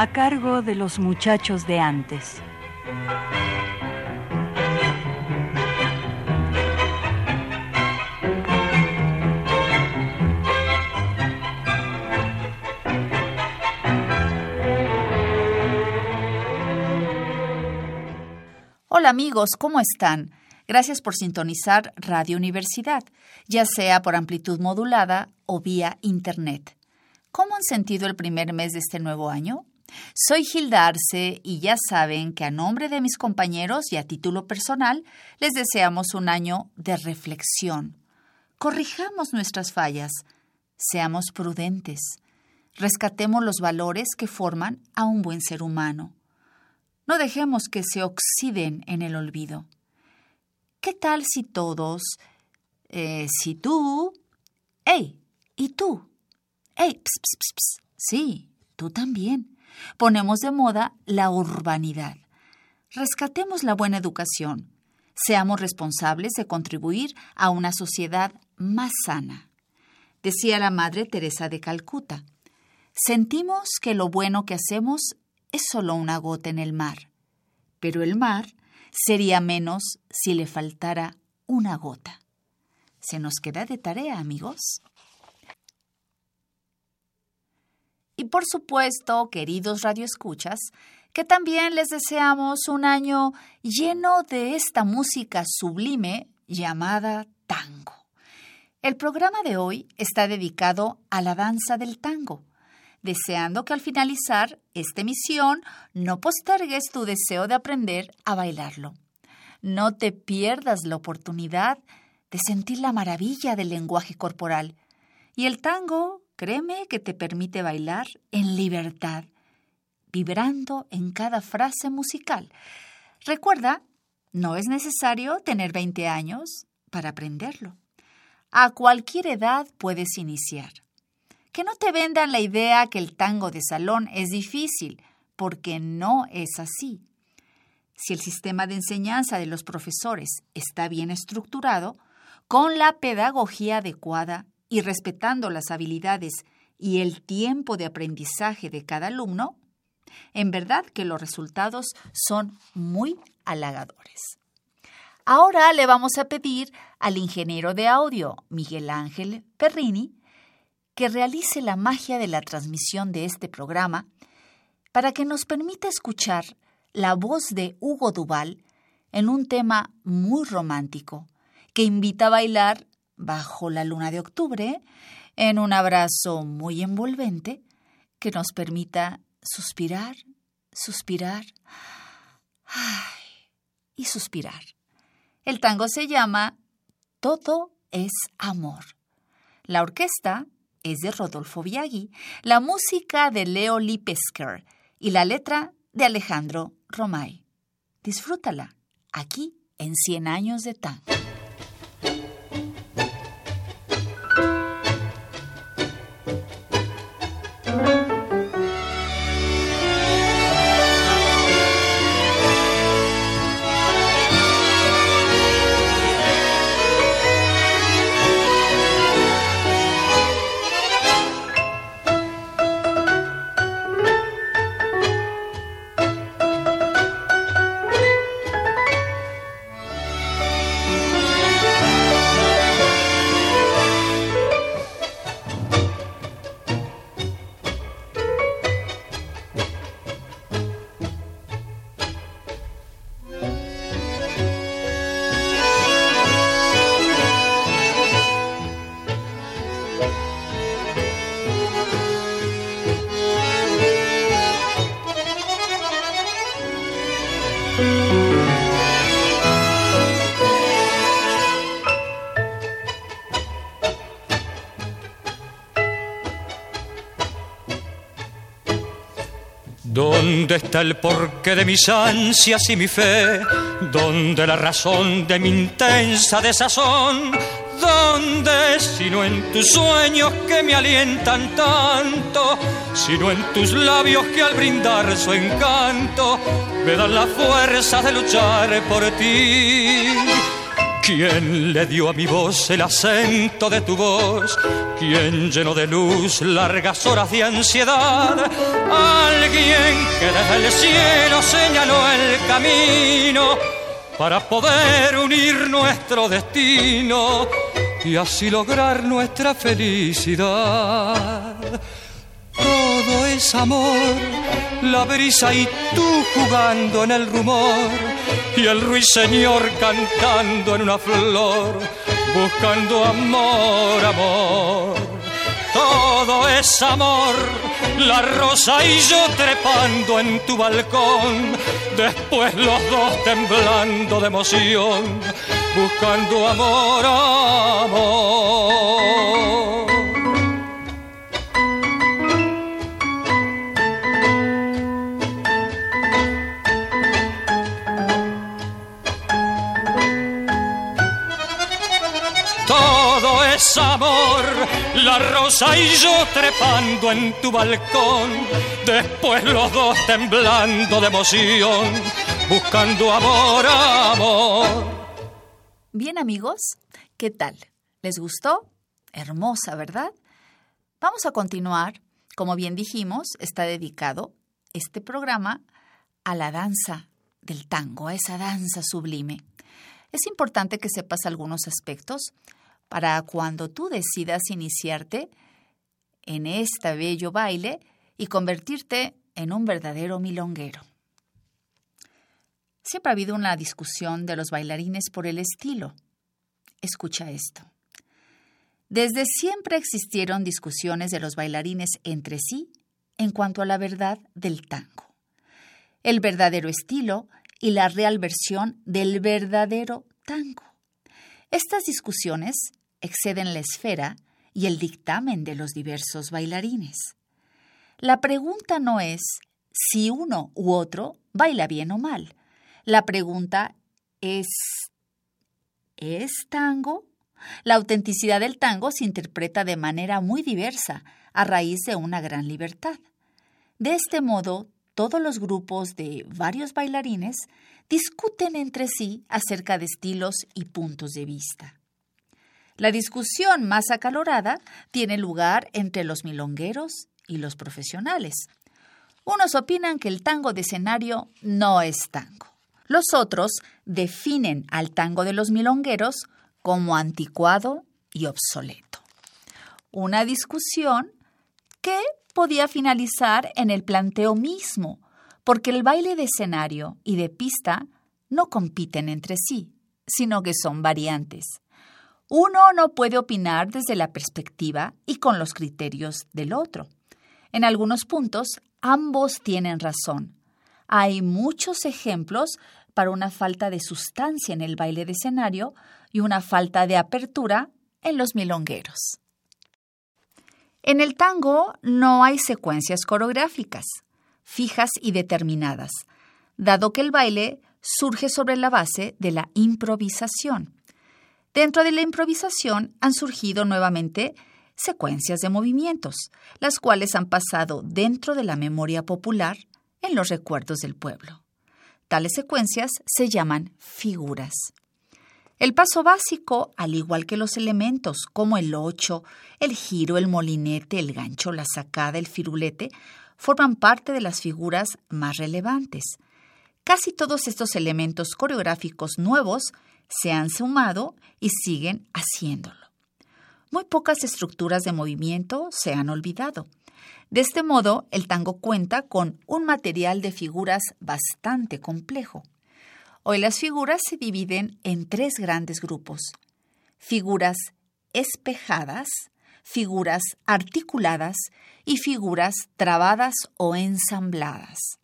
A cargo de los muchachos de antes. Hola amigos, ¿cómo están? Gracias por sintonizar Radio Universidad, ya sea por amplitud modulada o vía Internet. ¿Cómo han sentido el primer mes de este nuevo año? Soy Gilda Arce y ya saben que a nombre de mis compañeros y a título personal les deseamos un año de reflexión. Corrijamos nuestras fallas, seamos prudentes, rescatemos los valores que forman a un buen ser humano. No dejemos que se oxiden en el olvido. ¿Qué tal si todos, eh, si tú, ¡Ey! ¿Y tú? ¡Ey! Ps, ps, ps, sí, tú también Ponemos de moda la urbanidad. Rescatemos la buena educación. Seamos responsables de contribuir a una sociedad más sana. Decía la Madre Teresa de Calcuta. Sentimos que lo bueno que hacemos es solo una gota en el mar, pero el mar sería menos si le faltara una gota. Se nos queda de tarea, amigos. Y por supuesto, queridos radioescuchas, que también les deseamos un año lleno de esta música sublime llamada tango. El programa de hoy está dedicado a la danza del tango, deseando que al finalizar esta emisión no postergues tu deseo de aprender a bailarlo. No te pierdas la oportunidad de sentir la maravilla del lenguaje corporal. Y el tango Créeme que te permite bailar en libertad, vibrando en cada frase musical. Recuerda, no es necesario tener 20 años para aprenderlo. A cualquier edad puedes iniciar. Que no te vendan la idea que el tango de salón es difícil, porque no es así. Si el sistema de enseñanza de los profesores está bien estructurado, con la pedagogía adecuada, y respetando las habilidades y el tiempo de aprendizaje de cada alumno, en verdad que los resultados son muy halagadores. Ahora le vamos a pedir al ingeniero de audio, Miguel Ángel Perrini, que realice la magia de la transmisión de este programa para que nos permita escuchar la voz de Hugo Duval en un tema muy romántico que invita a bailar bajo la luna de octubre, en un abrazo muy envolvente que nos permita suspirar, suspirar y suspirar. El tango se llama Todo es amor. La orquesta es de Rodolfo Biaggi, la música de Leo Lipesker y la letra de Alejandro Romay. Disfrútala aquí en Cien años de tango. ¿Dónde está el porqué de mis ansias y mi fe? ¿Dónde la razón de mi intensa desazón? ¿Dónde, sino en tus sueños que me alientan tanto? Sino en tus labios que al brindar su encanto me dan la fuerza de luchar por ti. ¿Quién le dio a mi voz el acento de tu voz? ¿Quién llenó de luz largas horas de ansiedad? Alguien que desde el cielo señaló el camino para poder unir nuestro destino y así lograr nuestra felicidad. Todo es amor, la brisa y tú jugando en el rumor y el ruiseñor cantando en una flor, buscando amor, amor. Todo es amor, la rosa y yo trepando en tu balcón, después los dos temblando de emoción, buscando amor, amor. Amor, la rosa y yo trepando en tu balcón, después los dos temblando de emoción, buscando amor, amor. Bien amigos, ¿qué tal? ¿Les gustó? Hermosa, ¿verdad? Vamos a continuar. Como bien dijimos, está dedicado este programa a la danza del tango, a esa danza sublime. Es importante que sepas algunos aspectos para cuando tú decidas iniciarte en este bello baile y convertirte en un verdadero milonguero. Siempre ha habido una discusión de los bailarines por el estilo. Escucha esto. Desde siempre existieron discusiones de los bailarines entre sí en cuanto a la verdad del tango, el verdadero estilo y la real versión del verdadero tango. Estas discusiones exceden la esfera y el dictamen de los diversos bailarines. La pregunta no es si uno u otro baila bien o mal. La pregunta es ¿es tango? La autenticidad del tango se interpreta de manera muy diversa a raíz de una gran libertad. De este modo, todos los grupos de varios bailarines discuten entre sí acerca de estilos y puntos de vista. La discusión más acalorada tiene lugar entre los milongueros y los profesionales. Unos opinan que el tango de escenario no es tango. Los otros definen al tango de los milongueros como anticuado y obsoleto. Una discusión que podía finalizar en el planteo mismo, porque el baile de escenario y de pista no compiten entre sí, sino que son variantes. Uno no puede opinar desde la perspectiva y con los criterios del otro. En algunos puntos, ambos tienen razón. Hay muchos ejemplos para una falta de sustancia en el baile de escenario y una falta de apertura en los milongueros. En el tango no hay secuencias coreográficas, fijas y determinadas, dado que el baile surge sobre la base de la improvisación. Dentro de la improvisación han surgido nuevamente secuencias de movimientos, las cuales han pasado dentro de la memoria popular en los recuerdos del pueblo. Tales secuencias se llaman figuras. El paso básico, al igual que los elementos como el ocho, el giro, el molinete, el gancho, la sacada, el firulete, forman parte de las figuras más relevantes. Casi todos estos elementos coreográficos nuevos se han sumado y siguen haciéndolo. Muy pocas estructuras de movimiento se han olvidado. De este modo, el tango cuenta con un material de figuras bastante complejo. Hoy las figuras se dividen en tres grandes grupos. Figuras espejadas, figuras articuladas y figuras trabadas o ensambladas.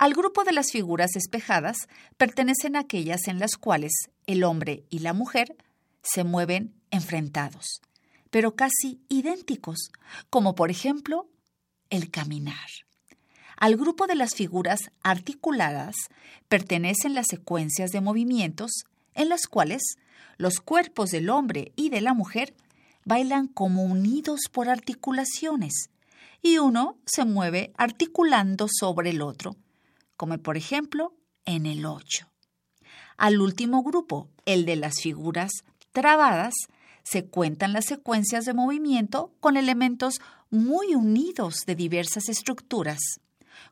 Al grupo de las figuras espejadas pertenecen aquellas en las cuales el hombre y la mujer se mueven enfrentados, pero casi idénticos, como por ejemplo el caminar. Al grupo de las figuras articuladas pertenecen las secuencias de movimientos en las cuales los cuerpos del hombre y de la mujer bailan como unidos por articulaciones y uno se mueve articulando sobre el otro, como por ejemplo en el 8. Al último grupo, el de las figuras trabadas, se cuentan las secuencias de movimiento con elementos muy unidos de diversas estructuras,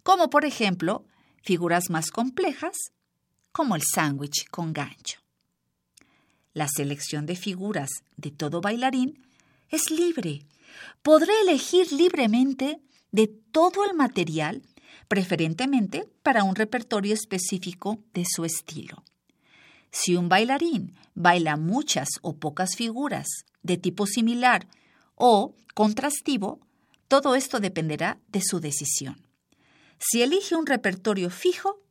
como por ejemplo figuras más complejas, como el sándwich con gancho. La selección de figuras de todo bailarín es libre. Podré elegir libremente de todo el material, preferentemente para un repertorio específico de su estilo. Si un bailarín baila muchas o pocas figuras de tipo similar o contrastivo, todo esto dependerá de su decisión. Si elige un repertorio fijo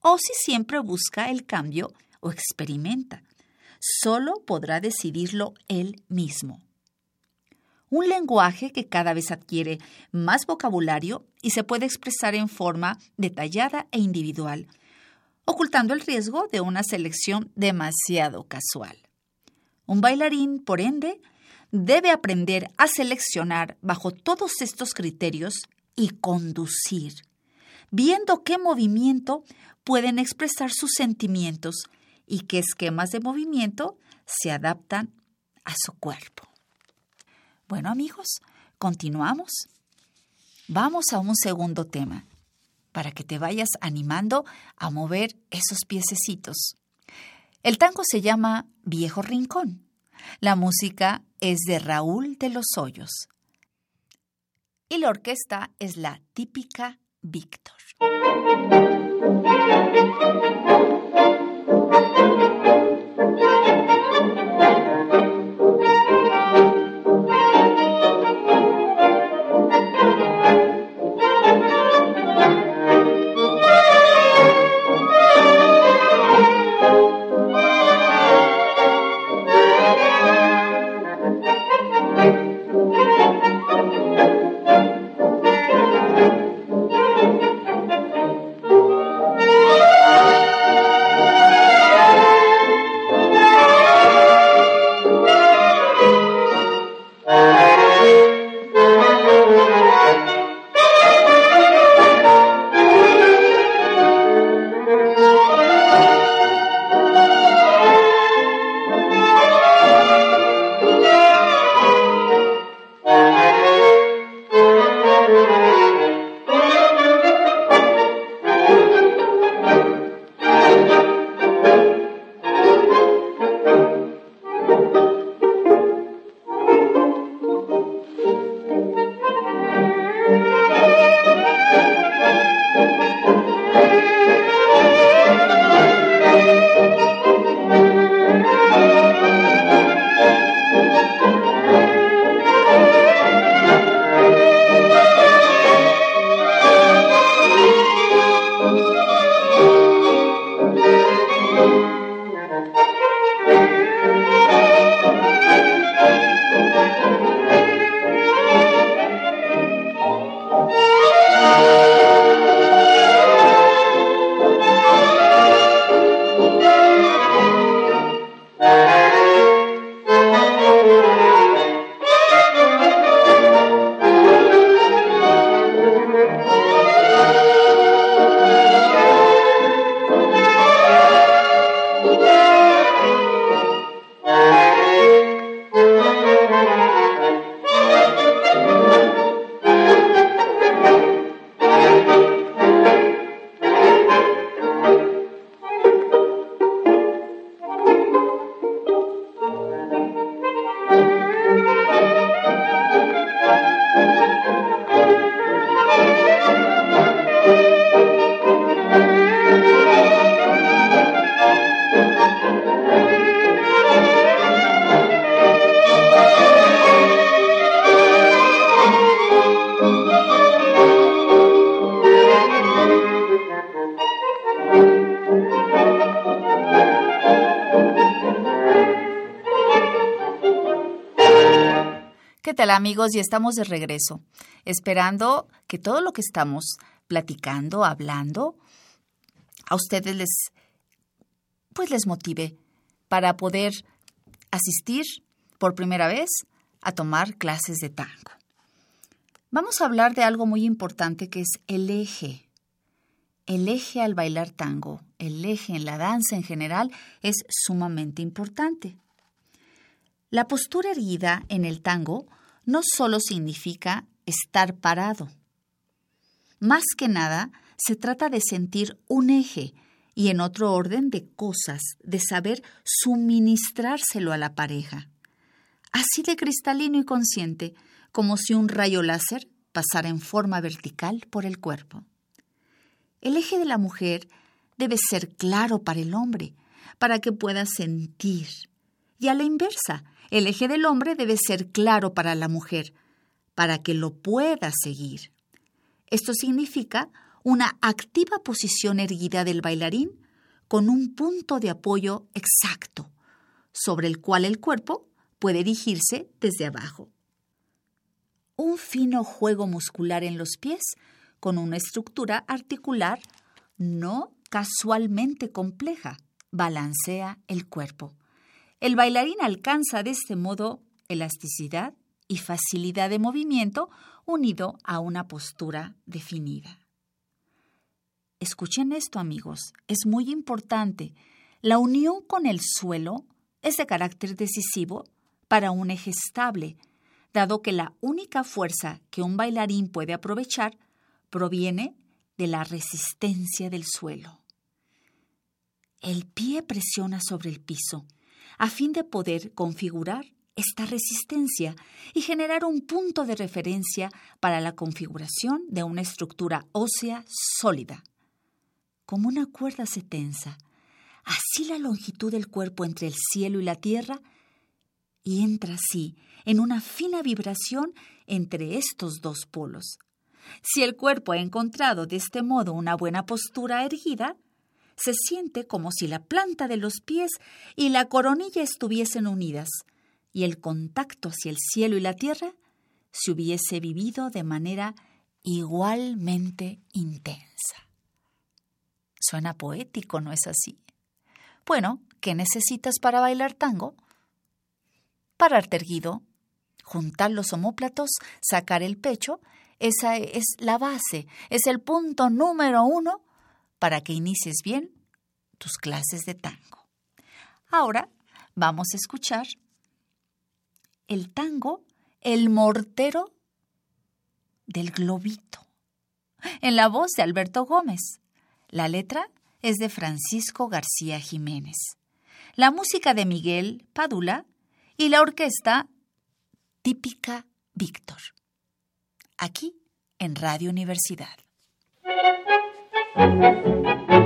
o si siempre busca el cambio o experimenta, solo podrá decidirlo él mismo. Un lenguaje que cada vez adquiere más vocabulario y se puede expresar en forma detallada e individual, ocultando el riesgo de una selección demasiado casual. Un bailarín, por ende, debe aprender a seleccionar bajo todos estos criterios y conducir, viendo qué movimiento pueden expresar sus sentimientos y qué esquemas de movimiento se adaptan a su cuerpo. Bueno amigos, continuamos. Vamos a un segundo tema para que te vayas animando a mover esos piececitos. El tango se llama Viejo Rincón. La música es de Raúl de los Hoyos. Y la orquesta es la típica Víctor. Amigos? Y estamos de regreso, esperando que todo lo que estamos platicando, hablando, a ustedes les pues les motive para poder asistir por primera vez a tomar clases de tango. Vamos a hablar de algo muy importante que es el eje. El eje al bailar tango, el eje en la danza en general es sumamente importante. La postura erguida en el tango no solo significa estar parado. Más que nada, se trata de sentir un eje y en otro orden de cosas, de saber suministrárselo a la pareja. Así de cristalino y consciente, como si un rayo láser pasara en forma vertical por el cuerpo. El eje de la mujer debe ser claro para el hombre, para que pueda sentir. Y a la inversa, el eje del hombre debe ser claro para la mujer, para que lo pueda seguir. Esto significa una activa posición erguida del bailarín con un punto de apoyo exacto, sobre el cual el cuerpo puede dirigirse desde abajo. Un fino juego muscular en los pies con una estructura articular no casualmente compleja balancea el cuerpo. El bailarín alcanza de este modo elasticidad y facilidad de movimiento unido a una postura definida. Escuchen esto amigos, es muy importante. La unión con el suelo es de carácter decisivo para un eje estable, dado que la única fuerza que un bailarín puede aprovechar proviene de la resistencia del suelo. El pie presiona sobre el piso a fin de poder configurar esta resistencia y generar un punto de referencia para la configuración de una estructura ósea sólida. Como una cuerda se tensa, así la longitud del cuerpo entre el cielo y la tierra y entra así en una fina vibración entre estos dos polos. Si el cuerpo ha encontrado de este modo una buena postura erguida, se siente como si la planta de los pies y la coronilla estuviesen unidas, y el contacto hacia el cielo y la tierra se hubiese vivido de manera igualmente intensa. Suena poético, ¿no es así? Bueno, ¿qué necesitas para bailar tango? Pararte erguido, juntar los omóplatos, sacar el pecho, esa es la base, es el punto número uno para que inicies bien tus clases de tango. Ahora vamos a escuchar el tango El mortero del globito, en la voz de Alberto Gómez. La letra es de Francisco García Jiménez. La música de Miguel Padula y la orquesta típica Víctor. Aquí en Radio Universidad. Thank you.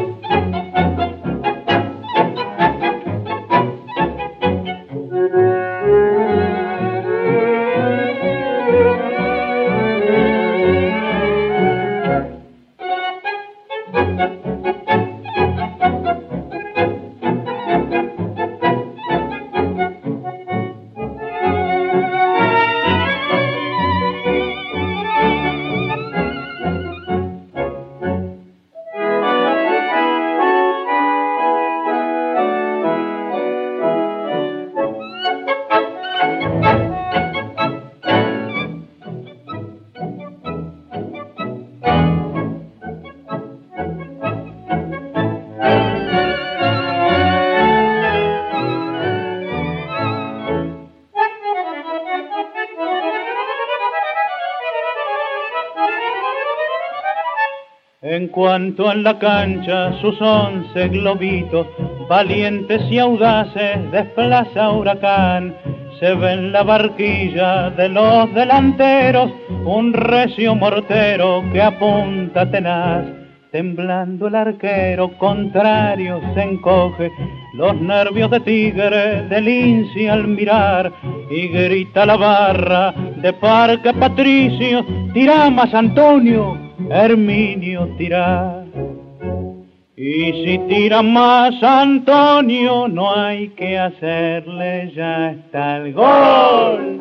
Cuanto en la cancha sus once globitos, valientes y audaces, desplaza huracán. Se ve en la barquilla de los delanteros un recio mortero que apunta tenaz. Temblando el arquero contrario se encoge, los nervios de tigre del al mirar, y grita la barra de Parque Patricio, tira más Antonio, Herminio tira. Y si tira más Antonio, no hay que hacerle, ya está el gol.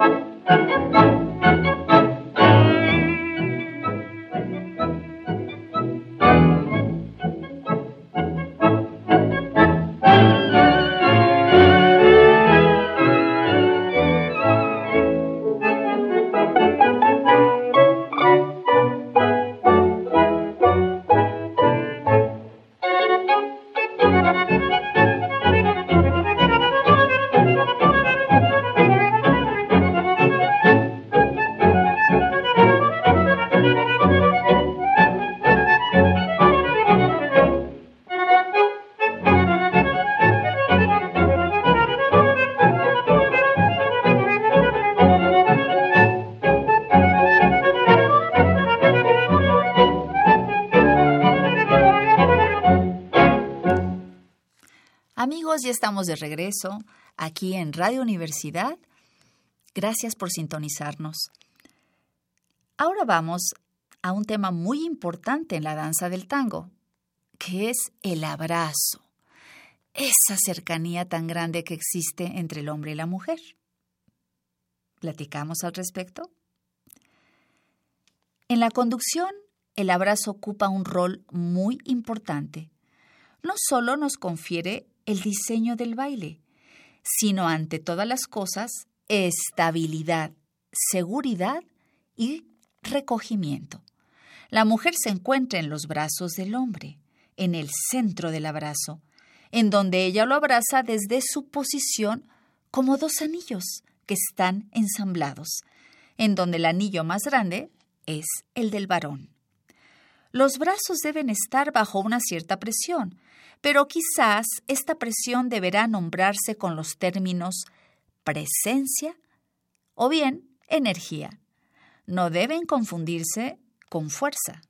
Ya estamos de regreso aquí en Radio Universidad. Gracias por sintonizarnos. Ahora vamos a un tema muy importante en la danza del tango, que es el abrazo, esa cercanía tan grande que existe entre el hombre y la mujer. ¿Platicamos al respecto? En la conducción, el abrazo ocupa un rol muy importante. No solo nos confiere el diseño del baile, sino ante todas las cosas, estabilidad, seguridad y recogimiento. La mujer se encuentra en los brazos del hombre, en el centro del abrazo, en donde ella lo abraza desde su posición como dos anillos que están ensamblados, en donde el anillo más grande es el del varón. Los brazos deben estar bajo una cierta presión, pero quizás esta presión deberá nombrarse con los términos presencia o bien energía. No deben confundirse con fuerza.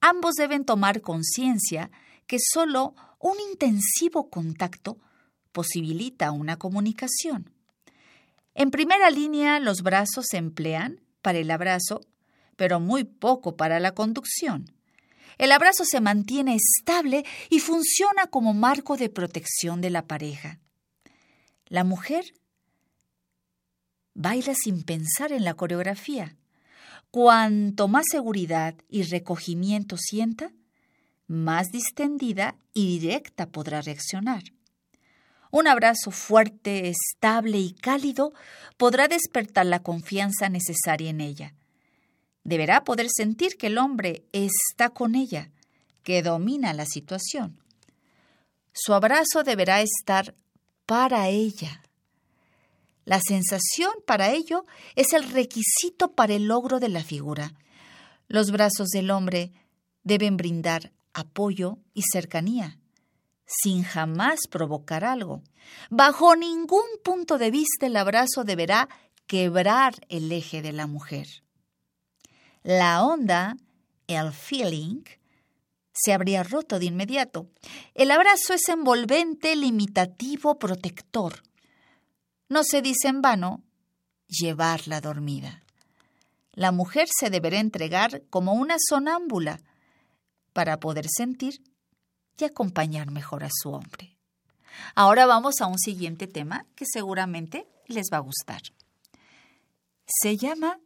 Ambos deben tomar conciencia que solo un intensivo contacto posibilita una comunicación. En primera línea, los brazos se emplean para el abrazo, pero muy poco para la conducción. El abrazo se mantiene estable y funciona como marco de protección de la pareja. La mujer baila sin pensar en la coreografía. Cuanto más seguridad y recogimiento sienta, más distendida y directa podrá reaccionar. Un abrazo fuerte, estable y cálido podrá despertar la confianza necesaria en ella. Deberá poder sentir que el hombre está con ella, que domina la situación. Su abrazo deberá estar para ella. La sensación para ello es el requisito para el logro de la figura. Los brazos del hombre deben brindar apoyo y cercanía sin jamás provocar algo. Bajo ningún punto de vista el abrazo deberá quebrar el eje de la mujer. La onda, el feeling, se habría roto de inmediato. El abrazo es envolvente, limitativo, protector. No se dice en vano llevarla dormida. La mujer se deberá entregar como una sonámbula para poder sentir y acompañar mejor a su hombre. Ahora vamos a un siguiente tema que seguramente les va a gustar. Se llama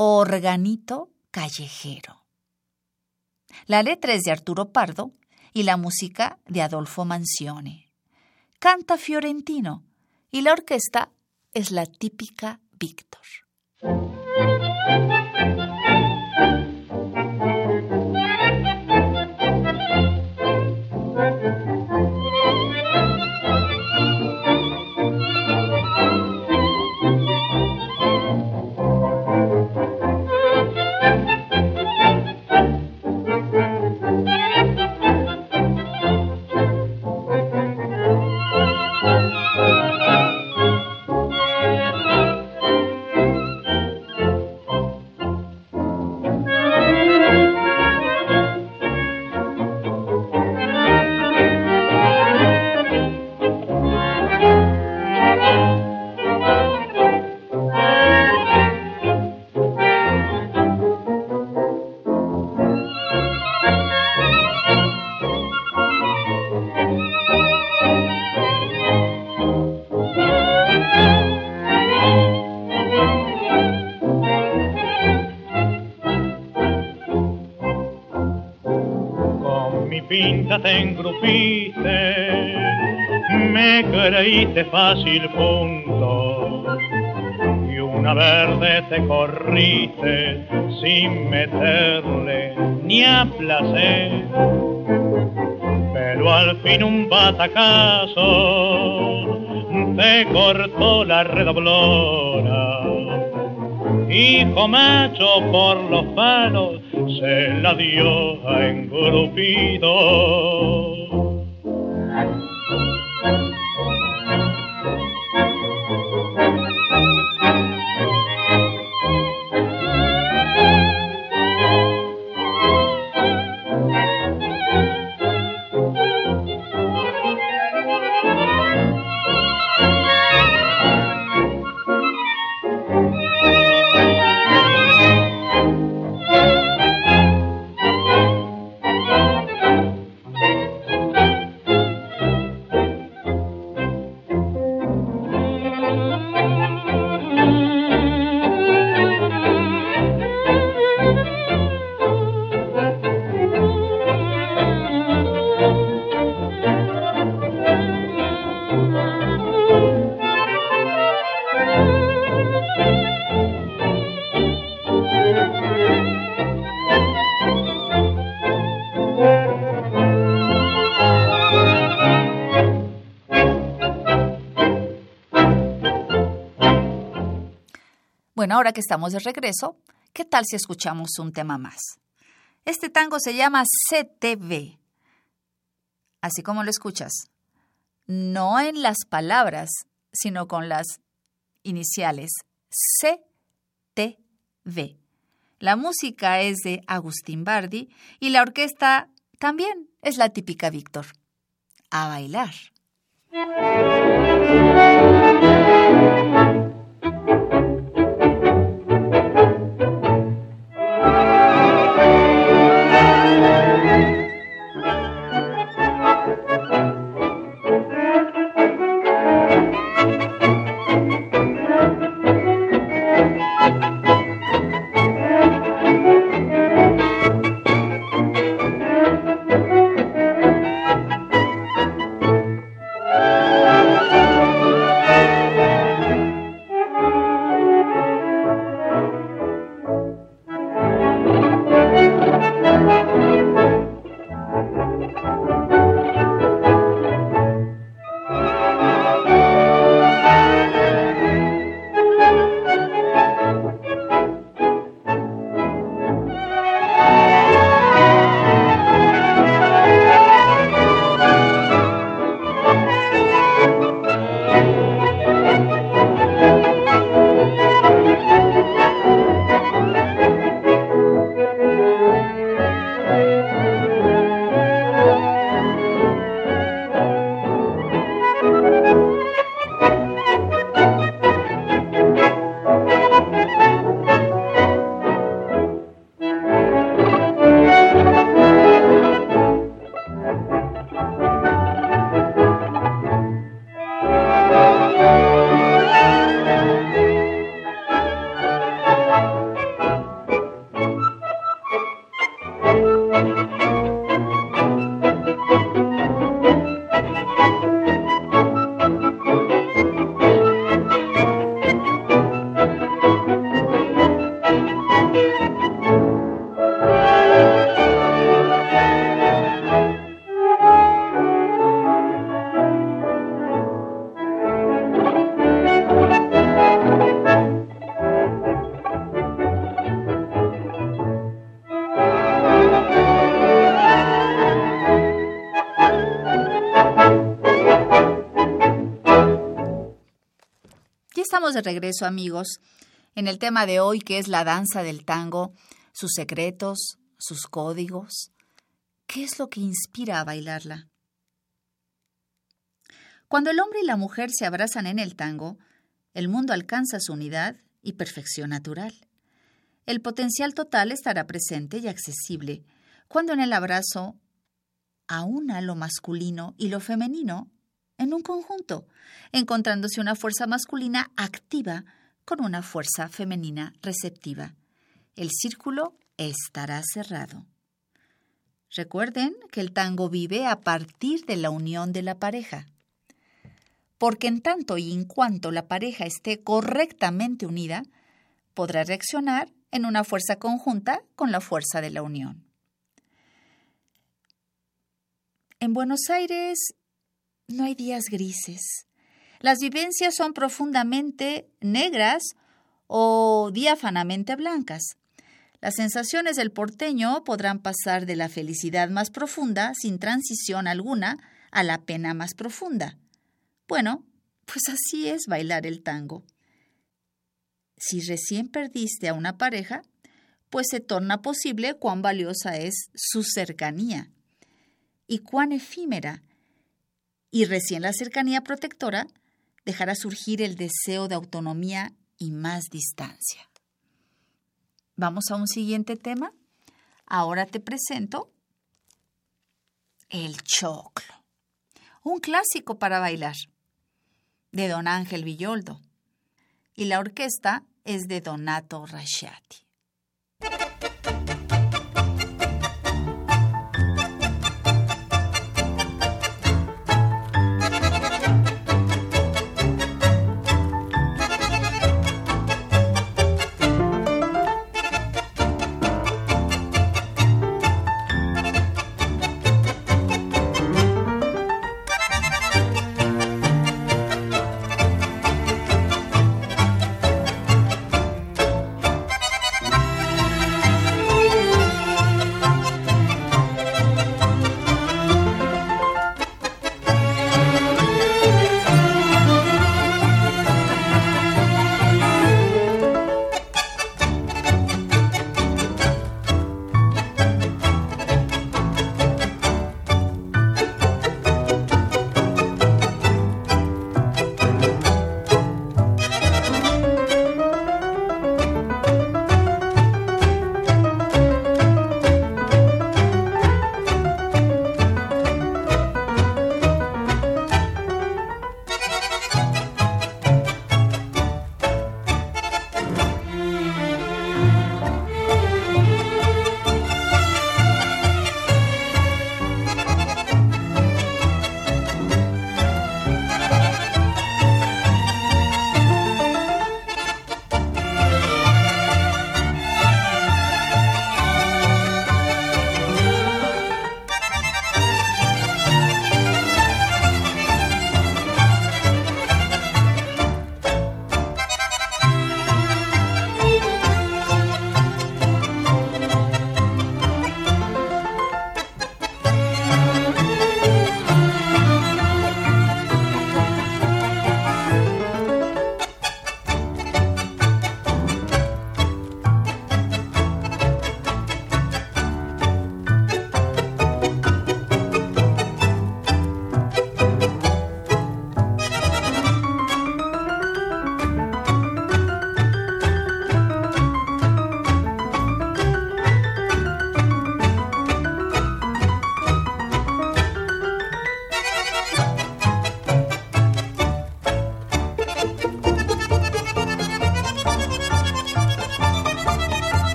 Organito Callejero. La letra es de Arturo Pardo y la música de Adolfo Mancione. Canta Fiorentino y la orquesta es la típica Víctor. Creíste fácil punto y una verde te corriste sin meterle ni a placer. Pero al fin un batacazo te cortó la redoblona. Hijo macho por los palos se la dio a engrupido. Ahora que estamos de regreso, ¿qué tal si escuchamos un tema más? Este tango se llama CTV, así como lo escuchas. No en las palabras, sino con las iniciales CTV. La música es de Agustín Bardi y la orquesta también es la típica Víctor. A bailar. De regreso, amigos, en el tema de hoy que es la danza del tango, sus secretos, sus códigos. ¿Qué es lo que inspira a bailarla? Cuando el hombre y la mujer se abrazan en el tango, el mundo alcanza su unidad y perfección natural. El potencial total estará presente y accesible cuando en el abrazo aúna lo masculino y lo femenino en un conjunto, encontrándose una fuerza masculina activa con una fuerza femenina receptiva. El círculo estará cerrado. Recuerden que el tango vive a partir de la unión de la pareja. Porque en tanto y en cuanto la pareja esté correctamente unida, podrá reaccionar en una fuerza conjunta con la fuerza de la unión. En Buenos Aires no hay días grises. Las vivencias son profundamente negras o diáfanamente blancas. Las sensaciones del porteño podrán pasar de la felicidad más profunda, sin transición alguna, a la pena más profunda. Bueno, pues así es bailar el tango. Si recién perdiste a una pareja, pues se torna posible cuán valiosa es su cercanía y cuán efímera y recién la cercanía protectora dejará surgir el deseo de autonomía y más distancia. Vamos a un siguiente tema. Ahora te presento el choclo, un clásico para bailar, de don Ángel Villoldo, y la orquesta es de Donato Rasciati.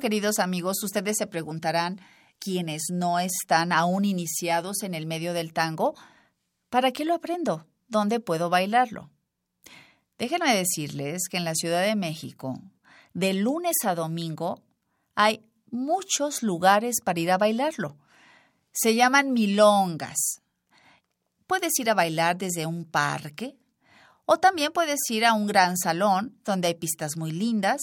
Queridos amigos, ustedes se preguntarán, quienes no están aún iniciados en el medio del tango, ¿para qué lo aprendo? ¿Dónde puedo bailarlo? Déjenme decirles que en la Ciudad de México, de lunes a domingo, hay muchos lugares para ir a bailarlo. Se llaman milongas. Puedes ir a bailar desde un parque o también puedes ir a un gran salón donde hay pistas muy lindas.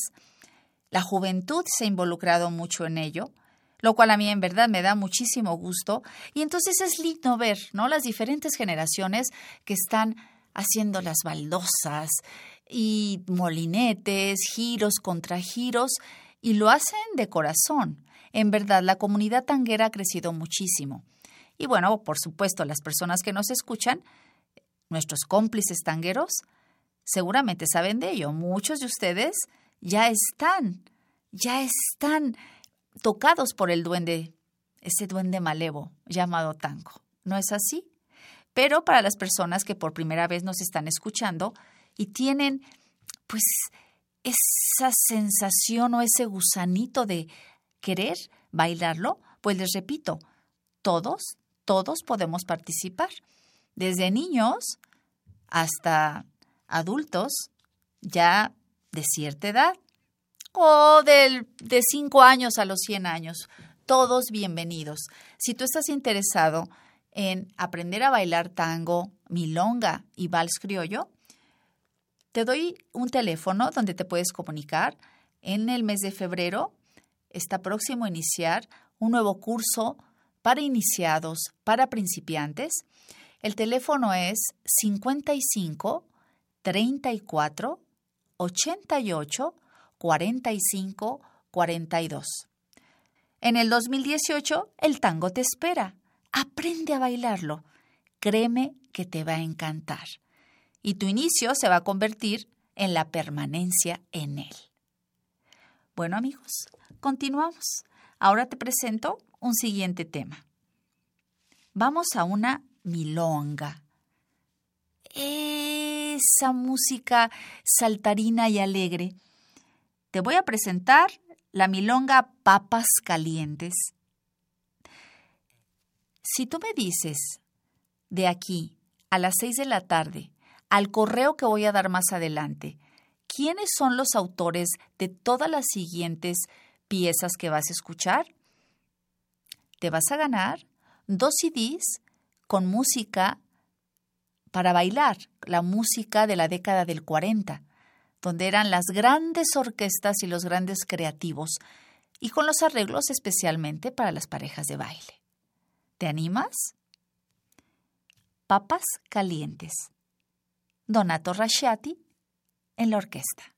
La juventud se ha involucrado mucho en ello, lo cual a mí en verdad me da muchísimo gusto y entonces es lindo ver, ¿no? las diferentes generaciones que están haciendo las baldosas y molinetes, giros contra giros y lo hacen de corazón. En verdad, la comunidad tanguera ha crecido muchísimo. Y bueno, por supuesto, las personas que nos escuchan, nuestros cómplices tangueros, seguramente saben de ello. Muchos de ustedes ya están, ya están tocados por el duende, ese duende malevo llamado tango. ¿No es así? Pero para las personas que por primera vez nos están escuchando y tienen, pues, esa sensación o ese gusanito de querer bailarlo, pues les repito, todos, todos podemos participar, desde niños hasta adultos ya de cierta edad o del, de 5 años a los 100 años. Todos bienvenidos. Si tú estás interesado en aprender a bailar tango, milonga y vals criollo, te doy un teléfono donde te puedes comunicar. En el mes de febrero está próximo a iniciar un nuevo curso para iniciados, para principiantes. El teléfono es 55 34 88 45 42. En el 2018, el tango te espera. Aprende a bailarlo. Créeme que te va a encantar y tu inicio se va a convertir en la permanencia en él. Bueno amigos, continuamos. Ahora te presento un siguiente tema. Vamos a una milonga. Esa música saltarina y alegre. Te voy a presentar la milonga Papas Calientes. Si tú me dices de aquí a las seis de la tarde al correo que voy a dar más adelante. ¿Quiénes son los autores de todas las siguientes piezas que vas a escuchar? Te vas a ganar dos CDs con música para bailar, la música de la década del 40, donde eran las grandes orquestas y los grandes creativos, y con los arreglos especialmente para las parejas de baile. ¿Te animas? Papas calientes. Donato Rasciati en la orquesta.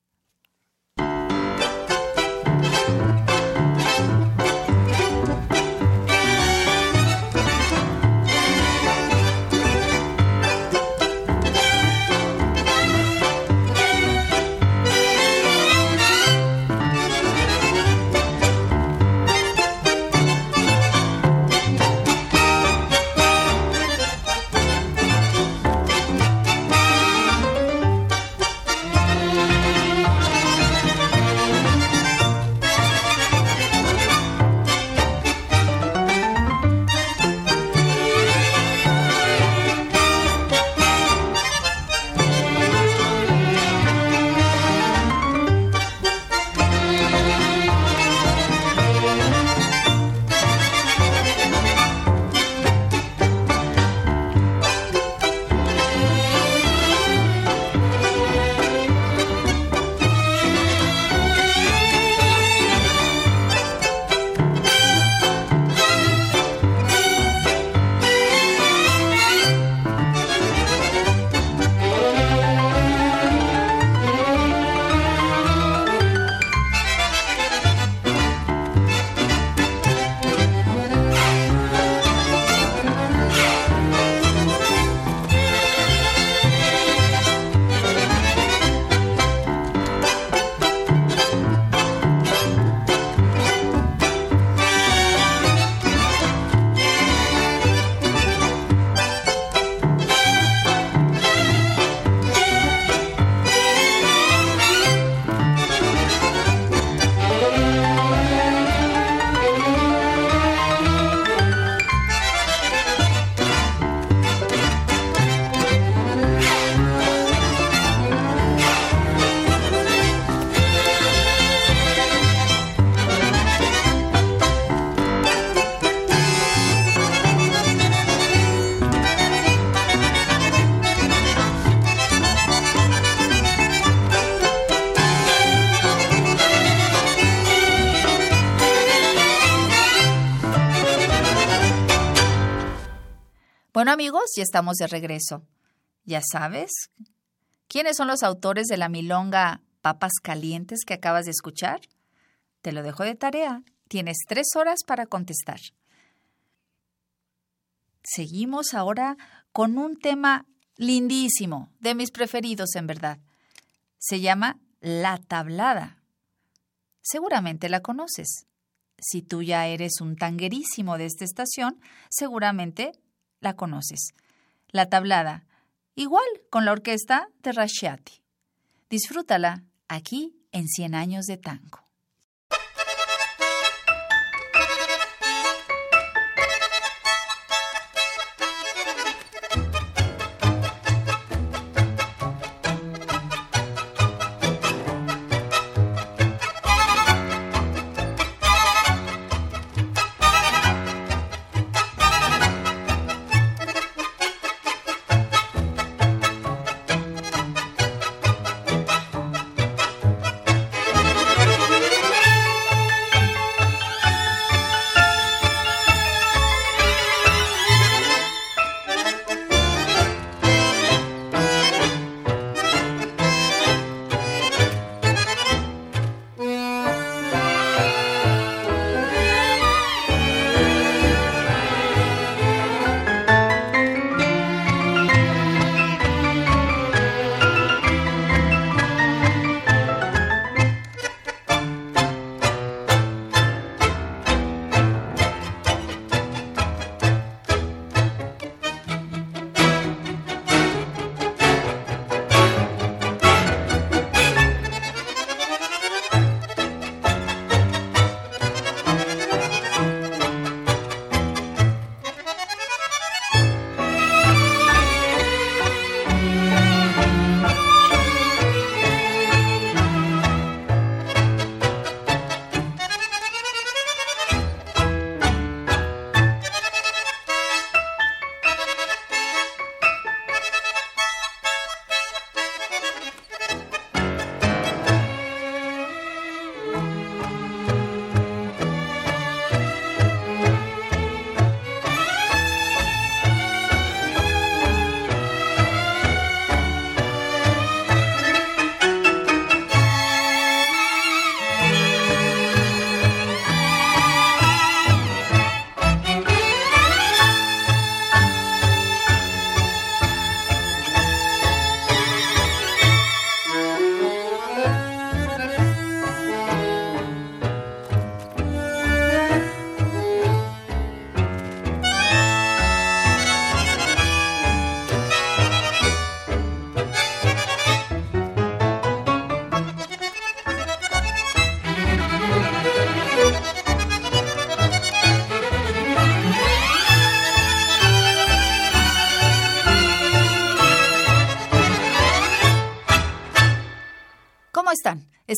Bueno amigos, ya estamos de regreso. ¿Ya sabes? ¿Quiénes son los autores de la milonga Papas Calientes que acabas de escuchar? Te lo dejo de tarea. Tienes tres horas para contestar. Seguimos ahora con un tema lindísimo, de mis preferidos en verdad. Se llama La Tablada. Seguramente la conoces. Si tú ya eres un tanguerísimo de esta estación, seguramente la conoces. La tablada, igual con la orquesta de Rasciati. Disfrútala aquí en Cien años de tango.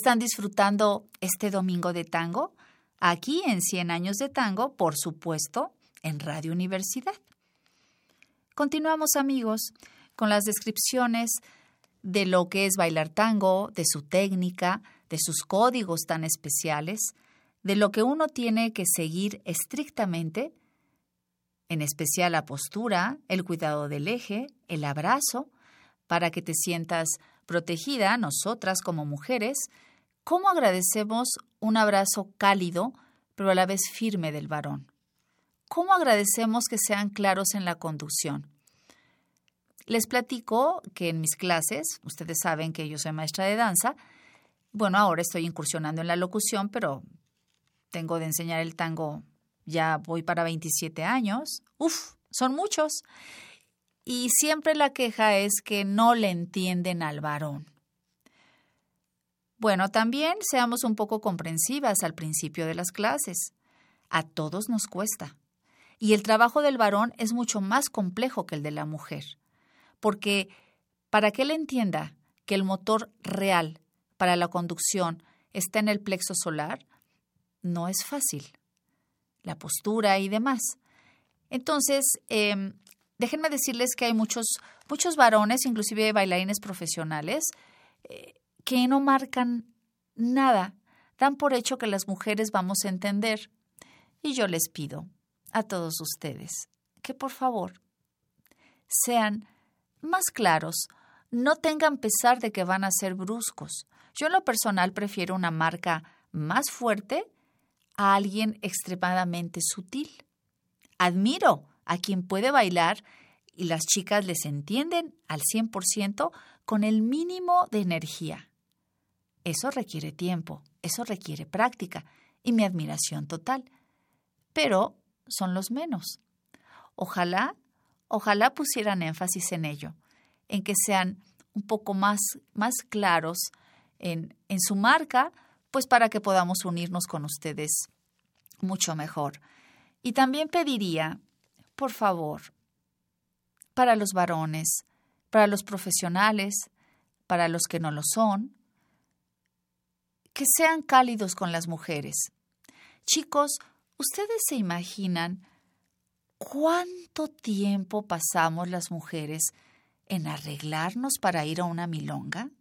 Están disfrutando este domingo de tango? Aquí en 100 años de tango, por supuesto, en Radio Universidad. Continuamos amigos con las descripciones de lo que es bailar tango, de su técnica, de sus códigos tan especiales, de lo que uno tiene que seguir estrictamente, en especial la postura, el cuidado del eje, el abrazo, para que te sientas protegida, nosotras como mujeres, ¿Cómo agradecemos un abrazo cálido, pero a la vez firme del varón? ¿Cómo agradecemos que sean claros en la conducción? Les platico que en mis clases, ustedes saben que yo soy maestra de danza, bueno, ahora estoy incursionando en la locución, pero tengo de enseñar el tango, ya voy para 27 años. Uf, son muchos. Y siempre la queja es que no le entienden al varón. Bueno, también seamos un poco comprensivas al principio de las clases. A todos nos cuesta. Y el trabajo del varón es mucho más complejo que el de la mujer. Porque para que él entienda que el motor real para la conducción está en el plexo solar, no es fácil. La postura y demás. Entonces, em, déjenme decirles que hay muchos, muchos varones, inclusive bailarines profesionales, eh, que no marcan nada, dan por hecho que las mujeres vamos a entender. Y yo les pido a todos ustedes que por favor sean más claros, no tengan pesar de que van a ser bruscos. Yo en lo personal prefiero una marca más fuerte a alguien extremadamente sutil. Admiro a quien puede bailar y las chicas les entienden al 100% con el mínimo de energía. Eso requiere tiempo, eso requiere práctica y mi admiración total. Pero son los menos. Ojalá, ojalá pusieran énfasis en ello, en que sean un poco más, más claros en, en su marca, pues para que podamos unirnos con ustedes mucho mejor. Y también pediría, por favor, para los varones, para los profesionales, para los que no lo son, que sean cálidos con las mujeres. Chicos, ¿ustedes se imaginan cuánto tiempo pasamos las mujeres en arreglarnos para ir a una milonga?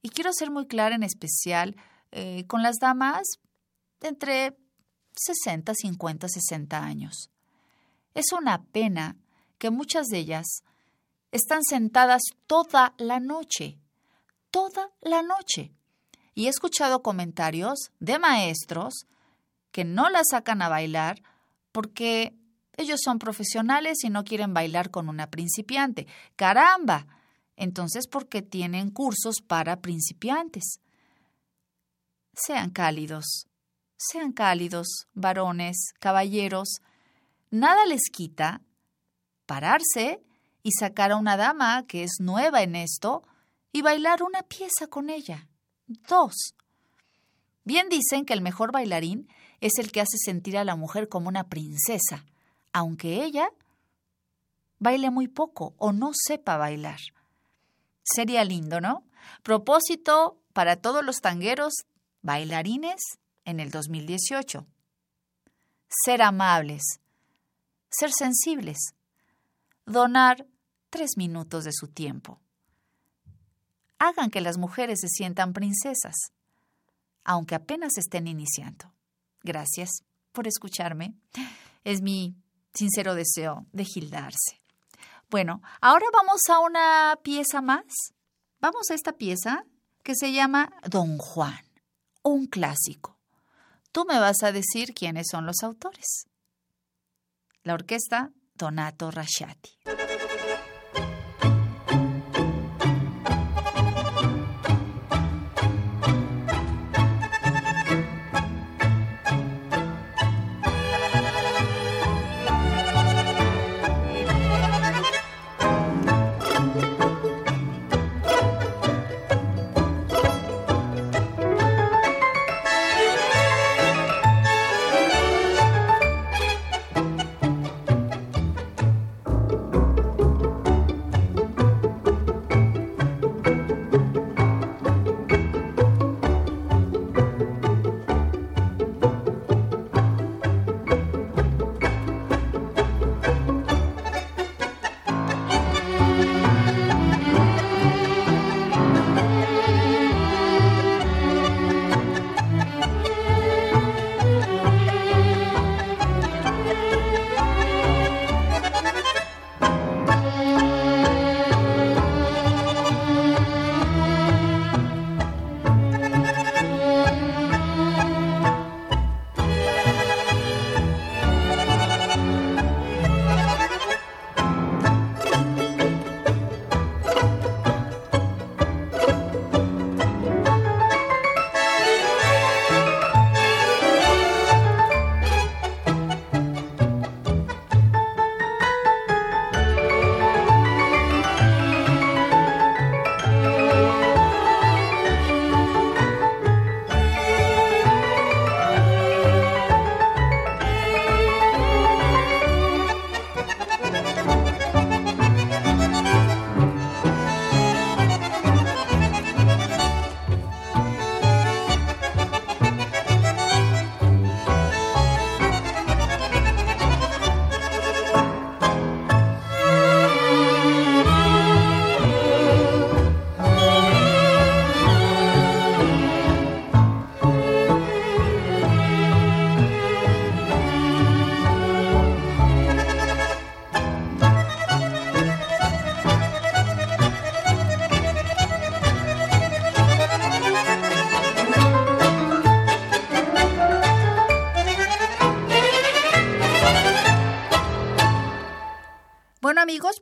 Y quiero ser muy clara en especial eh, con las damas entre 60, 50, 60 años. Es una pena que muchas de ellas están sentadas toda la noche, toda la noche. Y he escuchado comentarios de maestros que no la sacan a bailar porque ellos son profesionales y no quieren bailar con una principiante. ¡Caramba! Entonces, ¿por qué tienen cursos para principiantes? Sean cálidos, sean cálidos, varones, caballeros. Nada les quita pararse y sacar a una dama que es nueva en esto y bailar una pieza con ella. Dos. Bien dicen que el mejor bailarín es el que hace sentir a la mujer como una princesa, aunque ella baile muy poco o no sepa bailar. Sería lindo, ¿no? Propósito para todos los tangueros, bailarines en el 2018. Ser amables, ser sensibles, donar tres minutos de su tiempo. Hagan que las mujeres se sientan princesas, aunque apenas estén iniciando. Gracias por escucharme. Es mi sincero deseo de gildarse. Bueno, ahora vamos a una pieza más. Vamos a esta pieza que se llama Don Juan, un clásico. Tú me vas a decir quiénes son los autores. La orquesta Donato Rasciati.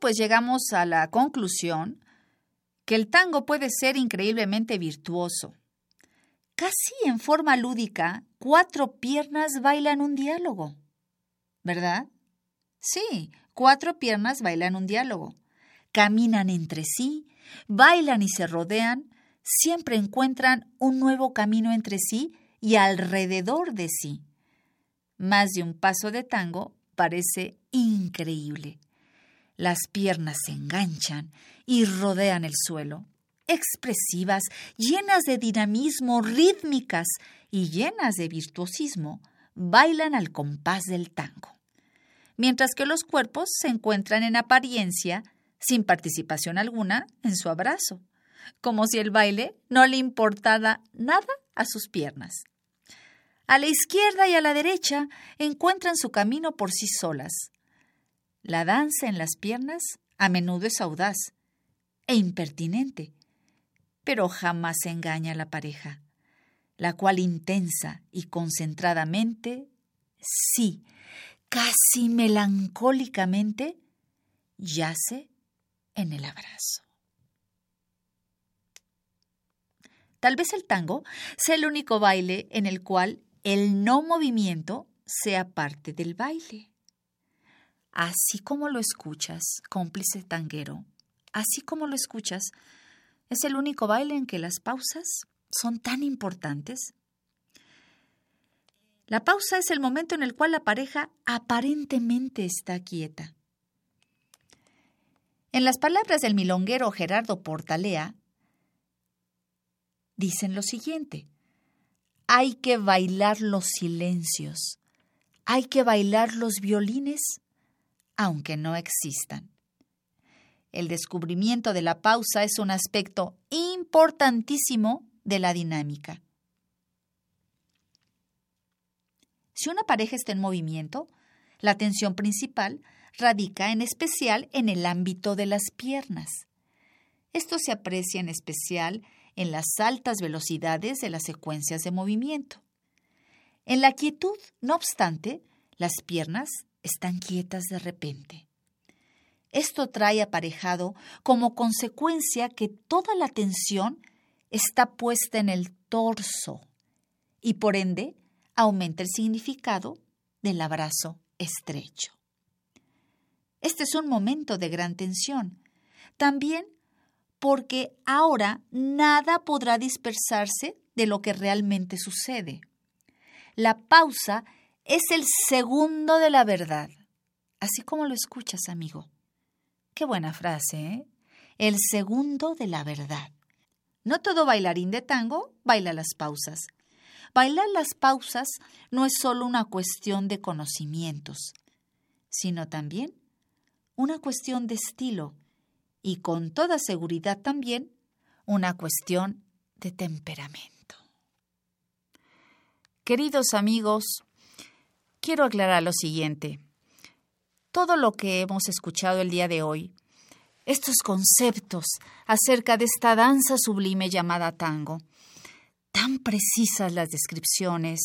Pues llegamos a la conclusión que el tango puede ser increíblemente virtuoso. Casi en forma lúdica, cuatro piernas bailan un diálogo. ¿Verdad? Sí, cuatro piernas bailan un diálogo. Caminan entre sí, bailan y se rodean, siempre encuentran un nuevo camino entre sí y alrededor de sí. Más de un paso de tango parece increíble. Las piernas se enganchan y rodean el suelo, expresivas, llenas de dinamismo, rítmicas y llenas de virtuosismo, bailan al compás del tango. Mientras que los cuerpos se encuentran en apariencia, sin participación alguna, en su abrazo, como si el baile no le importara nada a sus piernas. A la izquierda y a la derecha encuentran su camino por sí solas, la danza en las piernas a menudo es audaz e impertinente, pero jamás engaña a la pareja, la cual intensa y concentradamente, sí, casi melancólicamente, yace en el abrazo. Tal vez el tango sea el único baile en el cual el no movimiento sea parte del baile así como lo escuchas, cómplice tanguero, así como lo escuchas, es el único baile en que las pausas son tan importantes. La pausa es el momento en el cual la pareja aparentemente está quieta. En las palabras del milonguero Gerardo Portalea, dicen lo siguiente, hay que bailar los silencios, hay que bailar los violines aunque no existan. El descubrimiento de la pausa es un aspecto importantísimo de la dinámica. Si una pareja está en movimiento, la atención principal radica en especial en el ámbito de las piernas. Esto se aprecia en especial en las altas velocidades de las secuencias de movimiento. En la quietud, no obstante, las piernas están quietas de repente. Esto trae aparejado como consecuencia que toda la atención está puesta en el torso y por ende aumenta el significado del abrazo estrecho. Este es un momento de gran tensión, también porque ahora nada podrá dispersarse de lo que realmente sucede. La pausa es el segundo de la verdad. Así como lo escuchas, amigo. Qué buena frase, ¿eh? El segundo de la verdad. No todo bailarín de tango baila las pausas. Bailar las pausas no es solo una cuestión de conocimientos, sino también una cuestión de estilo y con toda seguridad también una cuestión de temperamento. Queridos amigos, quiero aclarar lo siguiente. Todo lo que hemos escuchado el día de hoy, estos conceptos acerca de esta danza sublime llamada tango, tan precisas las descripciones,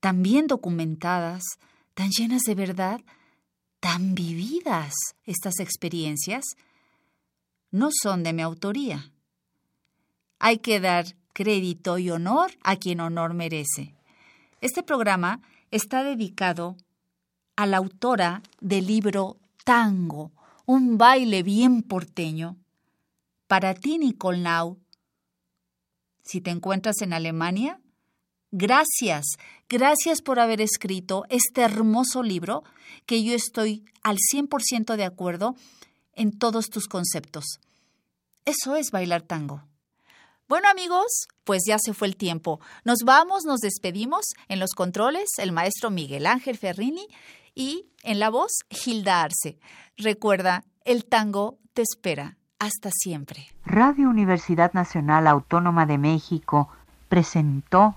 tan bien documentadas, tan llenas de verdad, tan vividas estas experiencias, no son de mi autoría. Hay que dar crédito y honor a quien honor merece. Este programa está dedicado a la autora del libro Tango, un baile bien porteño. Para ti, Nicolnau, si te encuentras en Alemania, gracias, gracias por haber escrito este hermoso libro que yo estoy al 100% de acuerdo en todos tus conceptos. Eso es bailar tango. Bueno amigos, pues ya se fue el tiempo. Nos vamos, nos despedimos. En los controles, el maestro Miguel Ángel Ferrini y en la voz, Hilda Arce. Recuerda, el tango te espera. Hasta siempre. Radio Universidad Nacional Autónoma de México presentó...